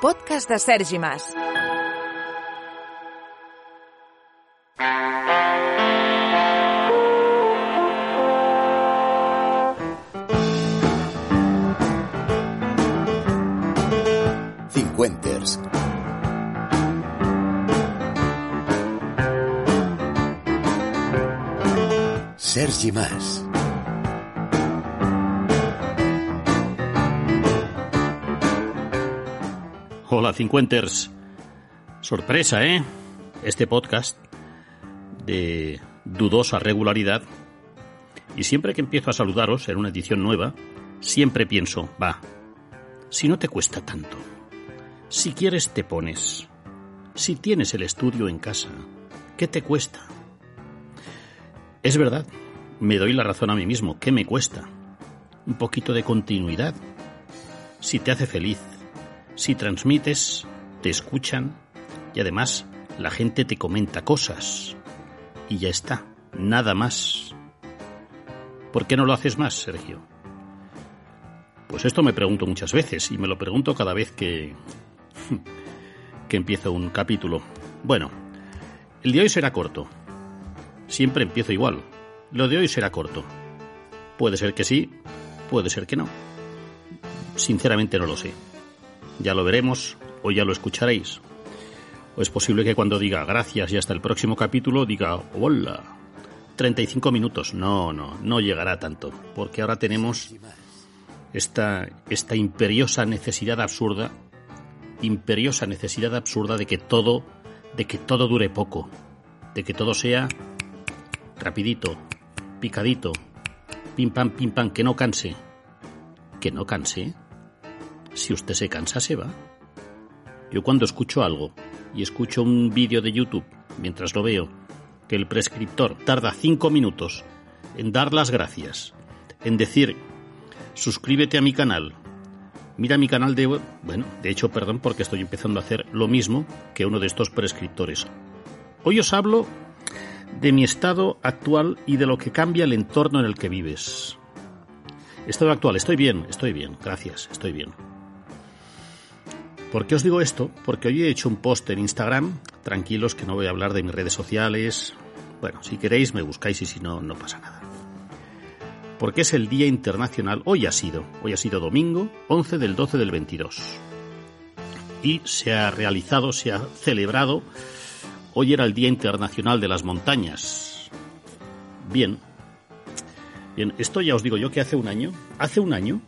Podcast de Sergi Mas. Cincuenters. Sergi Mas. Cincuenters. Sorpresa, ¿eh? Este podcast de dudosa regularidad. Y siempre que empiezo a saludaros en una edición nueva, siempre pienso, va, si no te cuesta tanto, si quieres te pones, si tienes el estudio en casa, ¿qué te cuesta? Es verdad, me doy la razón a mí mismo, ¿qué me cuesta? Un poquito de continuidad. Si te hace feliz, si transmites, te escuchan y además la gente te comenta cosas. Y ya está, nada más. ¿Por qué no lo haces más, Sergio? Pues esto me pregunto muchas veces y me lo pregunto cada vez que que empiezo un capítulo. Bueno, el de hoy será corto. Siempre empiezo igual. Lo de hoy será corto. Puede ser que sí, puede ser que no. Sinceramente no lo sé. Ya lo veremos o ya lo escucharéis. O es posible que cuando diga gracias y hasta el próximo capítulo diga hola. 35 minutos. No, no, no llegará tanto. Porque ahora tenemos esta, esta imperiosa necesidad absurda, imperiosa necesidad absurda de que todo, de que todo dure poco, de que todo sea rapidito, picadito, pim pam, pim pam, que no canse. ¿Que no canse? Si usted se cansa, se va. Yo cuando escucho algo y escucho un vídeo de YouTube mientras lo veo, que el prescriptor tarda cinco minutos en dar las gracias, en decir, suscríbete a mi canal, mira mi canal de... Bueno, de hecho, perdón, porque estoy empezando a hacer lo mismo que uno de estos prescriptores. Hoy os hablo de mi estado actual y de lo que cambia el entorno en el que vives. Estado actual, estoy bien, estoy bien, gracias, estoy bien. ¿Por qué os digo esto? Porque hoy he hecho un post en Instagram, tranquilos que no voy a hablar de mis redes sociales. Bueno, si queréis me buscáis y si no, no pasa nada. Porque es el Día Internacional, hoy ha sido, hoy ha sido domingo, 11 del 12 del 22. Y se ha realizado, se ha celebrado, hoy era el Día Internacional de las Montañas. Bien, bien, esto ya os digo yo que hace un año, hace un año,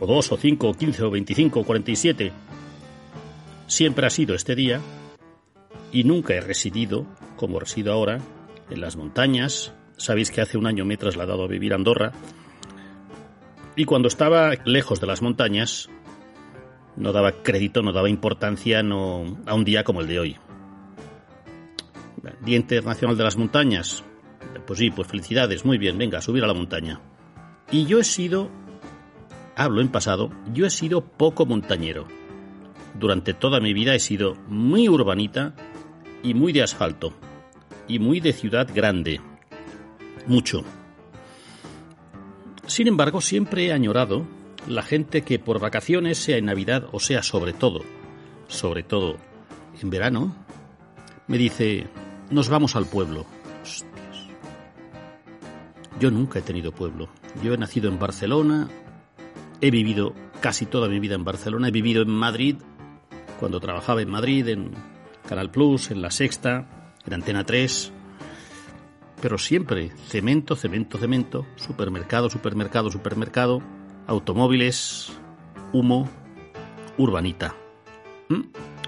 o dos, o cinco, o quince, o veinticinco, o cuarenta y siete, siempre ha sido este día y nunca he residido, como resido ahora, en las montañas. Sabéis que hace un año me he trasladado a vivir a Andorra. Y cuando estaba lejos de las montañas, no daba crédito, no daba importancia a un día como el de hoy. Día Internacional de las Montañas. Pues sí, pues felicidades, muy bien, venga, a subir a la montaña. Y yo he sido, hablo en pasado, yo he sido poco montañero durante toda mi vida he sido muy urbanita y muy de asfalto. Y muy de ciudad grande. Mucho. Sin embargo, siempre he añorado la gente que por vacaciones, sea en Navidad o sea sobre todo, sobre todo en verano, me dice, nos vamos al pueblo. Yo nunca he tenido pueblo. Yo he nacido en Barcelona, he vivido casi toda mi vida en Barcelona, he vivido en Madrid, cuando trabajaba en Madrid, en Canal Plus, en La Sexta, en Antena 3. Pero siempre cemento, cemento, cemento, supermercado, supermercado, supermercado, automóviles, humo, urbanita. ¿Mm?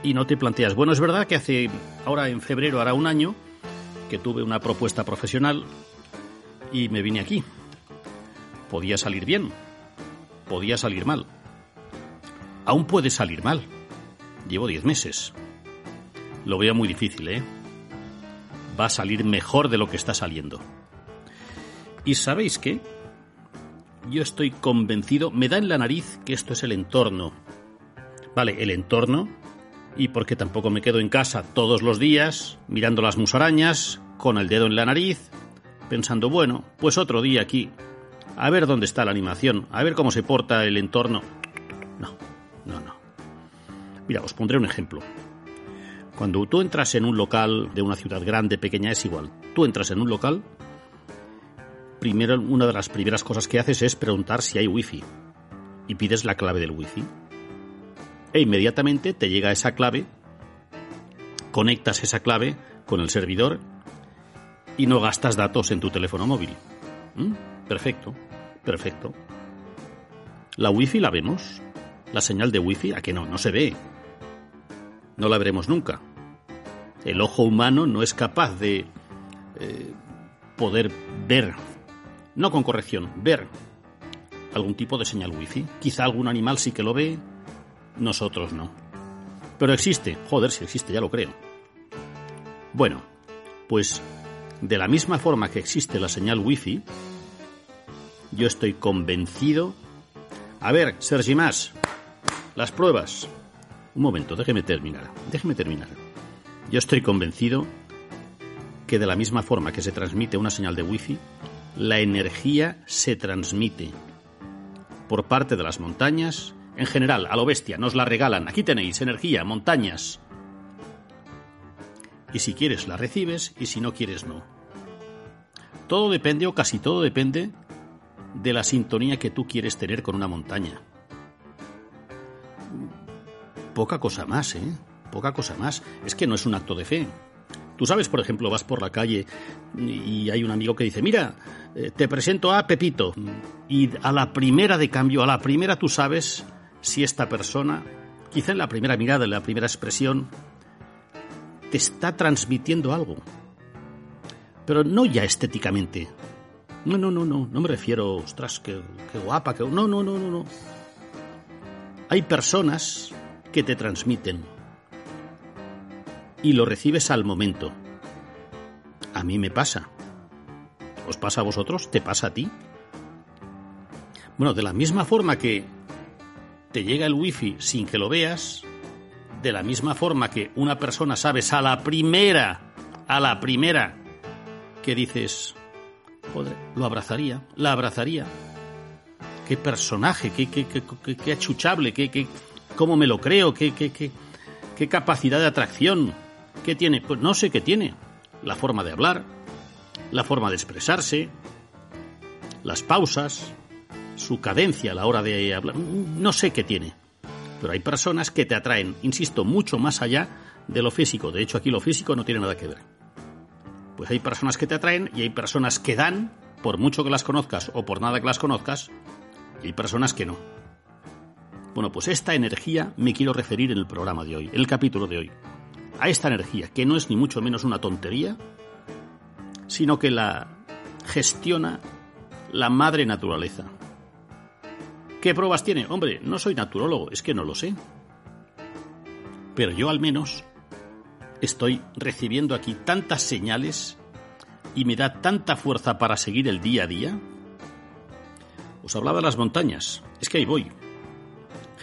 Y no te planteas, bueno, es verdad que hace, ahora en febrero hará un año, que tuve una propuesta profesional y me vine aquí. Podía salir bien, podía salir mal. aún puede salir mal. Llevo 10 meses. Lo veo muy difícil, ¿eh? Va a salir mejor de lo que está saliendo. ¿Y sabéis qué? Yo estoy convencido, me da en la nariz que esto es el entorno. Vale, el entorno, y porque tampoco me quedo en casa todos los días mirando las musarañas, con el dedo en la nariz, pensando, bueno, pues otro día aquí, a ver dónde está la animación, a ver cómo se porta el entorno. No, no, no. Mira, os pondré un ejemplo. Cuando tú entras en un local de una ciudad grande, pequeña, es igual. Tú entras en un local, primero una de las primeras cosas que haces es preguntar si hay wifi y pides la clave del wifi. E inmediatamente te llega esa clave, conectas esa clave con el servidor y no gastas datos en tu teléfono móvil. ¿Mm? Perfecto, perfecto. La wifi la vemos. La señal de wifi, ¿a que no? No se ve. No la veremos nunca. El ojo humano no es capaz de eh, poder ver, no con corrección, ver algún tipo de señal wifi. Quizá algún animal sí que lo ve, nosotros no. Pero existe, joder, si existe, ya lo creo. Bueno, pues de la misma forma que existe la señal wifi, yo estoy convencido. A ver, Sergi Más, las pruebas. Un momento, déjeme terminar. Déjeme terminar. Yo estoy convencido que de la misma forma que se transmite una señal de wifi, la energía se transmite por parte de las montañas, en general, a lo bestia, nos la regalan. Aquí tenéis energía, montañas. Y si quieres la recibes y si no quieres no. Todo depende o casi todo depende de la sintonía que tú quieres tener con una montaña. Poca cosa más, ¿eh? Poca cosa más. Es que no es un acto de fe. Tú sabes, por ejemplo, vas por la calle y hay un amigo que dice, mira, eh, te presento a Pepito. Y a la primera de cambio, a la primera tú sabes si esta persona, quizá en la primera mirada, en la primera expresión, te está transmitiendo algo. Pero no ya estéticamente. No, no, no, no, no me refiero, ostras, qué, qué guapa, que... No, no, no, no, no. Hay personas que te transmiten y lo recibes al momento. A mí me pasa. ¿Os pasa a vosotros? ¿Te pasa a ti? Bueno, de la misma forma que te llega el wifi sin que lo veas, de la misma forma que una persona sabes a la primera, a la primera, que dices, joder, lo abrazaría, la abrazaría. Qué personaje, qué, qué, qué, qué achuchable, qué, qué, cómo me lo creo, qué, qué, capacidad de atracción, qué tiene. Pues no sé qué tiene. La forma de hablar, la forma de expresarse, las pausas, su cadencia a la hora de hablar. No sé qué tiene. Pero hay personas que te atraen, insisto, mucho más allá de lo físico. De hecho, aquí lo físico no tiene nada que ver. Pues hay personas que te atraen y hay personas que dan, por mucho que las conozcas o por nada que las conozcas, y hay personas que no. Bueno, pues esta energía me quiero referir en el programa de hoy, el capítulo de hoy. A esta energía, que no es ni mucho menos una tontería, sino que la gestiona la madre naturaleza. ¿Qué pruebas tiene? Hombre, no soy naturólogo, es que no lo sé. Pero yo al menos estoy recibiendo aquí tantas señales y me da tanta fuerza para seguir el día a día. Os hablaba de las montañas, es que ahí voy.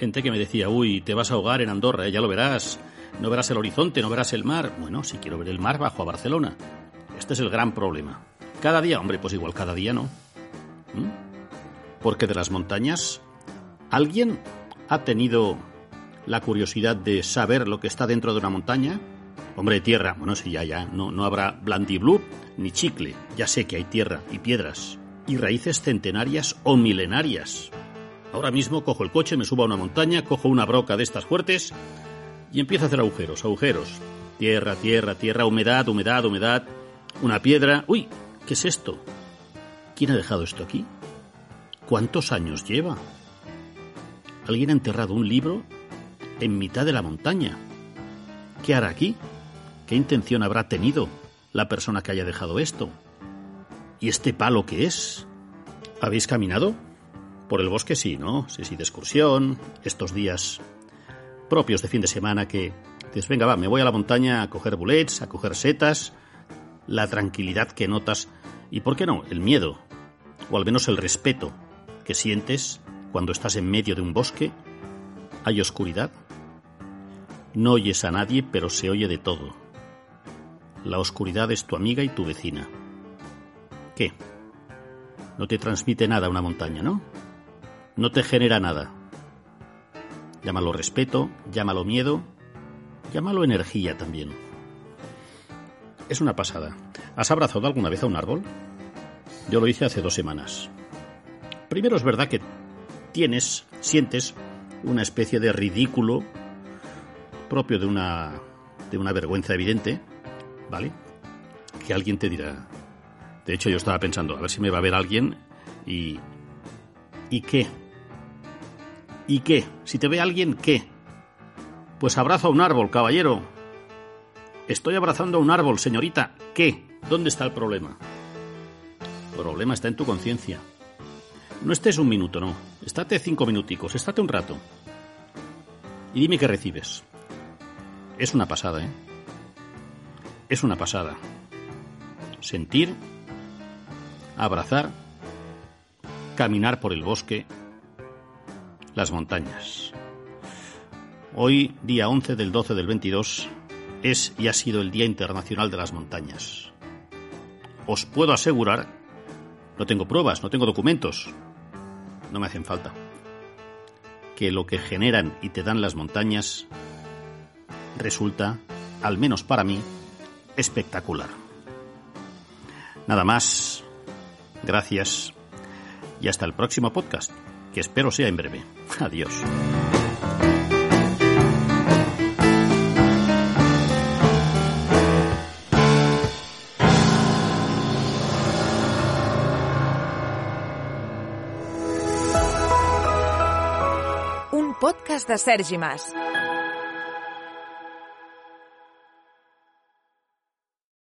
Gente que me decía, uy, te vas a ahogar en Andorra, ya lo verás, no verás el horizonte, no verás el mar. Bueno, si quiero ver el mar, bajo a Barcelona. Este es el gran problema. Cada día, hombre, pues igual cada día no. ¿Mm? Porque de las montañas ¿Alguien ha tenido la curiosidad de saber lo que está dentro de una montaña? Hombre, tierra. Bueno, sí, ya, ya. No, no habrá blandiblue ni chicle. Ya sé que hay tierra y piedras. Y raíces centenarias o milenarias. Ahora mismo cojo el coche, me subo a una montaña, cojo una broca de estas fuertes y empiezo a hacer agujeros, agujeros. Tierra, tierra, tierra, humedad, humedad, humedad. Una piedra. ¡Uy! ¿Qué es esto? ¿Quién ha dejado esto aquí? ¿Cuántos años lleva? Alguien ha enterrado un libro en mitad de la montaña. ¿Qué hará aquí? ¿Qué intención habrá tenido la persona que haya dejado esto? ¿Y este palo qué es? ¿Habéis caminado? Por el bosque sí, ¿no? Sí, sí, de excursión, estos días propios de fin de semana que dices, venga, va, me voy a la montaña a coger bullets, a coger setas, la tranquilidad que notas y, ¿por qué no?, el miedo, o al menos el respeto que sientes cuando estás en medio de un bosque. Hay oscuridad. No oyes a nadie, pero se oye de todo. La oscuridad es tu amiga y tu vecina. ¿Qué? No te transmite nada una montaña, ¿no? No te genera nada. Llámalo respeto, llámalo miedo, llámalo energía también. Es una pasada. ¿Has abrazado alguna vez a un árbol? Yo lo hice hace dos semanas. Primero es verdad que tienes, sientes una especie de ridículo propio de una, de una vergüenza evidente, ¿vale? Que alguien te dirá. De hecho, yo estaba pensando, a ver si me va a ver alguien y. ¿Y qué? ¿Y qué? Si te ve alguien, ¿qué? Pues abrazo a un árbol, caballero. Estoy abrazando a un árbol, señorita. ¿Qué? ¿Dónde está el problema? El problema está en tu conciencia. No estés un minuto, no. Estate cinco minuticos, estate un rato. Y dime qué recibes. Es una pasada, ¿eh? Es una pasada. Sentir, abrazar, caminar por el bosque, las montañas. Hoy, día 11 del 12 del 22, es y ha sido el Día Internacional de las Montañas. Os puedo asegurar no tengo pruebas, no tengo documentos. No me hacen falta. Que lo que generan y te dan las montañas resulta, al menos para mí, espectacular. Nada más. Gracias. Y hasta el próximo podcast, que espero sea en breve. Adiós. podcast de Sergi Mas.